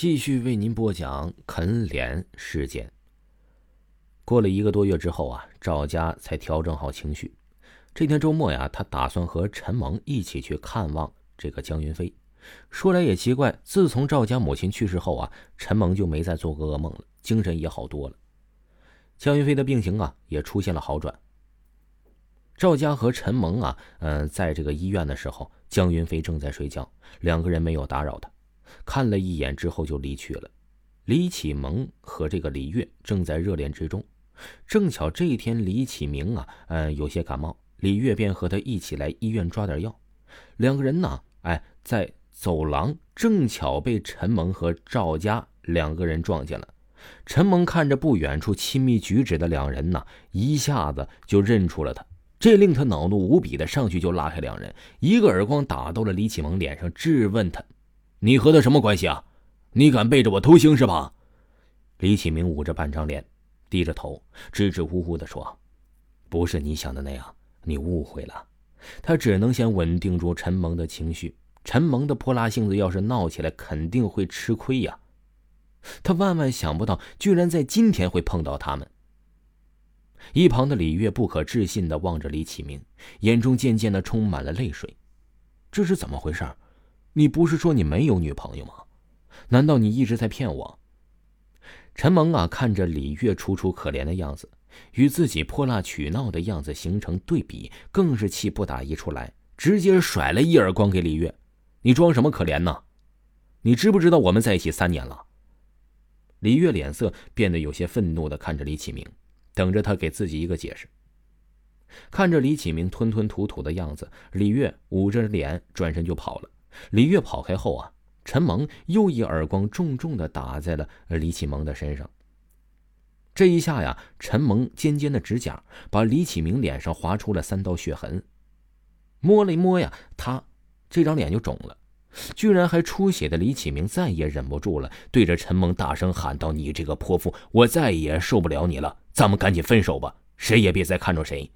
继续为您播讲啃脸事件。过了一个多月之后啊，赵家才调整好情绪。这天周末呀，他打算和陈萌一起去看望这个江云飞。说来也奇怪，自从赵家母亲去世后啊，陈萌就没再做过噩梦了，精神也好多了。江云飞的病情啊，也出现了好转。赵家和陈萌啊，嗯，在这个医院的时候，江云飞正在睡觉，两个人没有打扰他。看了一眼之后就离去了。李启蒙和这个李月正在热恋之中，正巧这一天李启明啊，嗯，有些感冒，李月便和他一起来医院抓点药。两个人呢，哎，在走廊正巧被陈蒙和赵家两个人撞见了。陈蒙看着不远处亲密举止的两人呢，一下子就认出了他，这令他恼怒无比的上去就拉开两人，一个耳光打到了李启蒙脸上，质问他。你和他什么关系啊？你敢背着我偷腥是吧？李启明捂着半张脸，低着头，支支吾吾地说：“不是你想的那样，你误会了。”他只能先稳定住陈萌的情绪。陈萌的泼辣性子要是闹起来，肯定会吃亏呀。他万万想不到，居然在今天会碰到他们。一旁的李月不可置信地望着李启明，眼中渐渐地充满了泪水。这是怎么回事？你不是说你没有女朋友吗？难道你一直在骗我？陈萌啊，看着李月楚楚可怜的样子，与自己泼辣取闹的样子形成对比，更是气不打一处来，直接甩了一耳光给李月：“你装什么可怜呢？你知不知道我们在一起三年了？”李月脸色变得有些愤怒的看着李启明，等着他给自己一个解释。看着李启明吞吞吐吐的样子，李月捂着脸转身就跑了。李月跑开后啊，陈萌又一耳光重重的打在了李启蒙的身上。这一下呀，陈萌尖尖的指甲把李启明脸上划出了三道血痕。摸了一摸呀，他这张脸就肿了，居然还出血的李启明再也忍不住了，对着陈萌大声喊道：“你这个泼妇，我再也受不了你了，咱们赶紧分手吧，谁也别再看着谁。”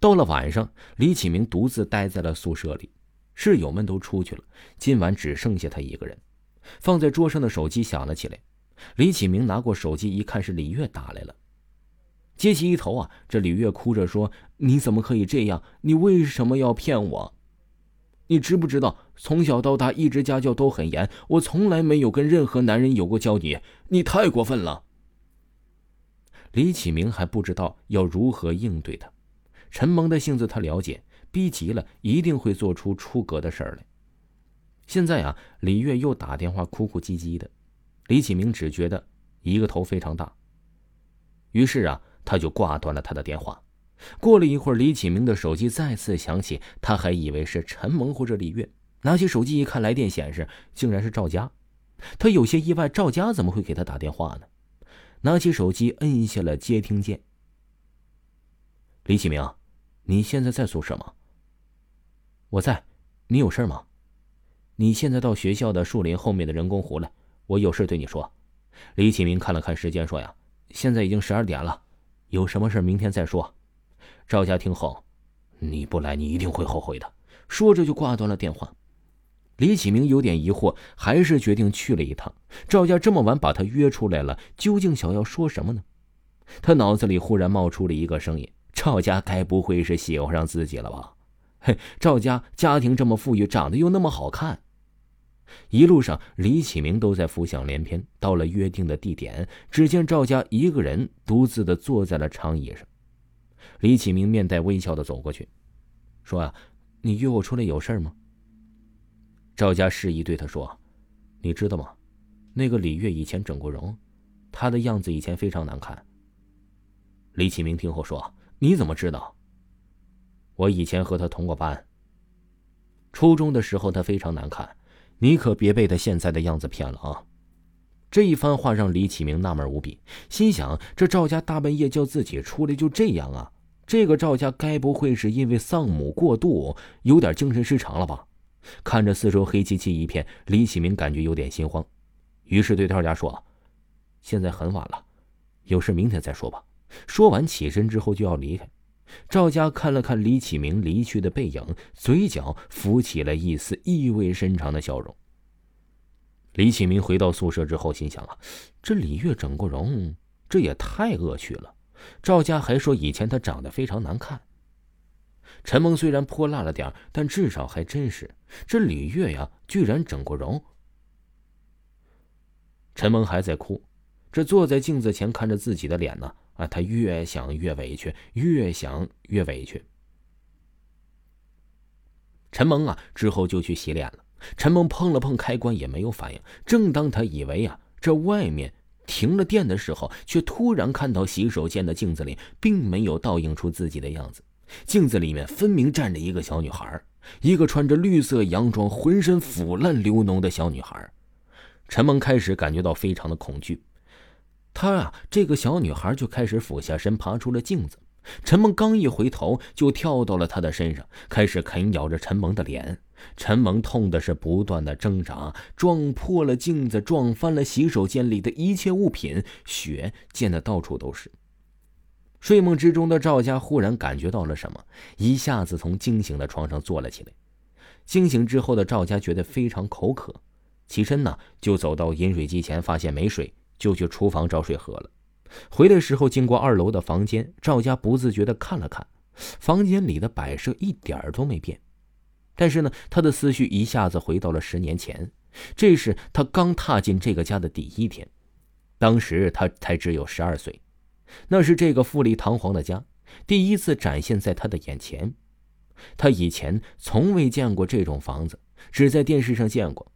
到了晚上，李启明独自待在了宿舍里。室友们都出去了，今晚只剩下他一个人。放在桌上的手机响了起来，李启明拿过手机一看，是李月打来了。接起一头啊，这李月哭着说：“你怎么可以这样？你为什么要骗我？你知不知道，从小到大一直家教都很严，我从来没有跟任何男人有过交集。你太过分了。”李启明还不知道要如何应对他，陈萌的性子他了解。逼急了，一定会做出出格的事儿来。现在啊，李月又打电话哭哭唧唧的，李启明只觉得一个头非常大。于是啊，他就挂断了他的电话。过了一会儿，李启明的手机再次响起，他还以为是陈萌或者李月，拿起手机一看，来电显示竟然是赵佳。他有些意外，赵佳怎么会给他打电话呢？拿起手机，摁下了接听键。李启明，你现在在宿舍吗？我在，你有事吗？你现在到学校的树林后面的人工湖来，我有事对你说。李启明看了看时间，说：“呀，现在已经十二点了，有什么事明天再说。”赵家听后，你不来，你一定会后悔的。说着就挂断了电话。李启明有点疑惑，还是决定去了一趟。赵家这么晚把他约出来了，究竟想要说什么呢？他脑子里忽然冒出了一个声音：赵家该不会是喜欢上自己了吧？赵家家庭这么富裕，长得又那么好看。一路上，李启明都在浮想联翩。到了约定的地点，只见赵家一个人独自的坐在了长椅上。李启明面带微笑的走过去，说：“啊，你约我出来有事吗？”赵家示意对他说：“你知道吗？那个李月以前整过容，她的样子以前非常难看。”李启明听后说：“你怎么知道？”我以前和他同过班。初中的时候他非常难看，你可别被他现在的样子骗了啊！这一番话让李启明纳闷无比，心想：这赵家大半夜叫自己出来，就这样啊？这个赵家该不会是因为丧母过度，有点精神失常了吧？看着四周黑漆漆一片，李启明感觉有点心慌，于是对赵家说：“现在很晚了，有事明天再说吧。”说完起身之后就要离开。赵家看了看李启明离去的背影，嘴角浮起了一丝意味深长的笑容。李启明回到宿舍之后，心想啊，这李月整过容，这也太恶趣了。赵家还说以前她长得非常难看。陈蒙虽然泼辣了点但至少还真实。这李月呀，居然整过容。陈蒙还在哭，这坐在镜子前看着自己的脸呢，啊他越想越委屈，越想越委屈。陈蒙啊，之后就去洗脸了。陈蒙碰了碰开关也没有反应。正当他以为啊，这外面停了电的时候，却突然看到洗手间的镜子里并没有倒映出自己的样子。镜子里面分明站着一个小女孩，一个穿着绿色洋装、浑身腐烂流脓的小女孩。陈蒙开始感觉到非常的恐惧，他啊，这个小女孩就开始俯下身爬出了镜子。陈萌刚一回头，就跳到了她的身上，开始啃咬着陈萌的脸。陈萌痛的是不断的挣扎，撞破了镜子，撞翻了洗手间里的一切物品，血溅得到处都是。睡梦之中的赵家忽然感觉到了什么，一下子从惊醒的床上坐了起来。惊醒之后的赵家觉得非常口渴，起身呢就走到饮水机前，发现没水，就去厨房找水喝了。回来时候经过二楼的房间，赵家不自觉的看了看，房间里的摆设一点都没变，但是呢，他的思绪一下子回到了十年前，这是他刚踏进这个家的第一天，当时他才只有十二岁。那是这个富丽堂皇的家第一次展现在他的眼前。他以前从未见过这种房子，只在电视上见过。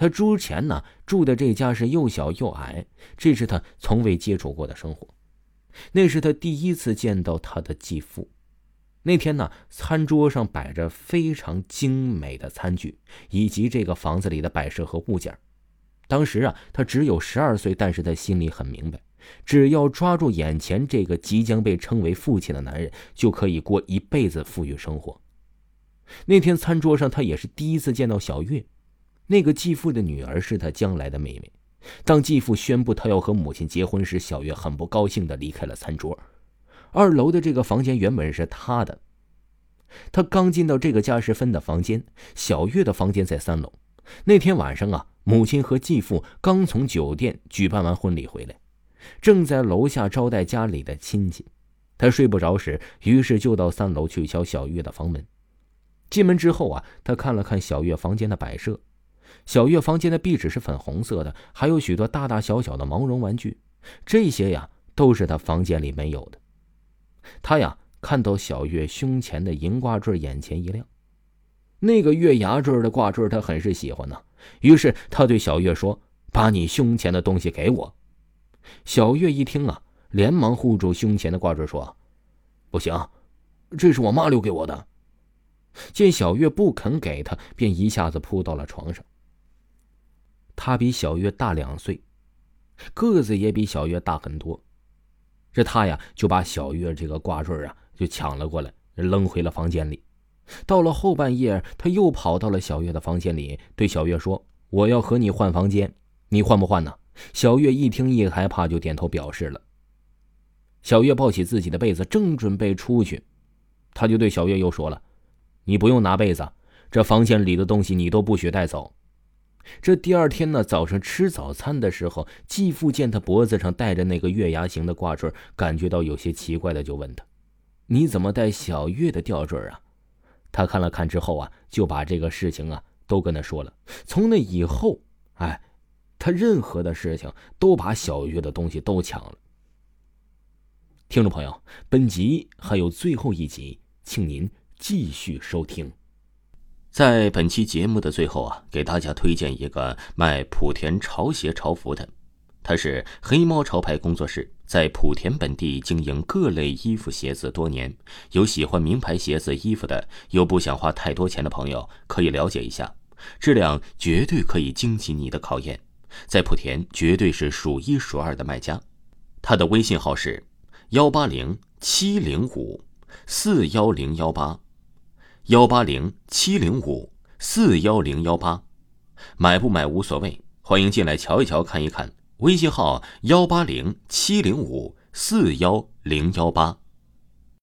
他之前呢住的这家是又小又矮，这是他从未接触过的生活。那是他第一次见到他的继父。那天呢，餐桌上摆着非常精美的餐具，以及这个房子里的摆设和物件。当时啊，他只有十二岁，但是他心里很明白。只要抓住眼前这个即将被称为父亲的男人，就可以过一辈子富裕生活。那天餐桌上，他也是第一次见到小月，那个继父的女儿是他将来的妹妹。当继父宣布他要和母亲结婚时，小月很不高兴的离开了餐桌。二楼的这个房间原本是他的，他刚进到这个加时分的房间，小月的房间在三楼。那天晚上啊，母亲和继父刚从酒店举办完婚礼回来。正在楼下招待家里的亲戚，他睡不着时，于是就到三楼去敲小月的房门。进门之后啊，他看了看小月房间的摆设，小月房间的壁纸是粉红色的，还有许多大大小小的毛绒玩具，这些呀都是他房间里没有的。他呀看到小月胸前的银挂坠，眼前一亮，那个月牙坠的挂坠他很是喜欢呢。于是他对小月说：“把你胸前的东西给我。”小月一听啊，连忙护住胸前的挂坠，说：“不行，这是我妈留给我的。”见小月不肯给他，便一下子扑到了床上。他比小月大两岁，个子也比小月大很多。这他呀，就把小月这个挂坠啊，就抢了过来，扔回了房间里。到了后半夜，他又跑到了小月的房间里，对小月说：“我要和你换房间，你换不换呢？”小月一听一害怕，就点头表示了。小月抱起自己的被子，正准备出去，他就对小月又说了：“你不用拿被子，这房间里的东西你都不许带走。”这第二天呢，早上吃早餐的时候，继父见他脖子上戴着那个月牙形的挂坠，感觉到有些奇怪的，就问他：“你怎么戴小月的吊坠啊？”他看了看之后啊，就把这个事情啊都跟他说了。从那以后，哎。他任何的事情都把小月的东西都抢了。听众朋友，本集还有最后一集，请您继续收听。在本期节目的最后啊，给大家推荐一个卖莆田潮鞋潮服的，他是黑猫潮牌工作室，在莆田本地经营各类衣服鞋子多年，有喜欢名牌鞋子衣服的，又不想花太多钱的朋友，可以了解一下，质量绝对可以经起你的考验。在莆田绝对是数一数二的卖家，他的微信号是幺八零七零五四幺零幺八，幺八零七零五四幺零幺八，买不买无所谓，欢迎进来瞧一瞧看一看。微信号幺八零七零五四幺零幺八。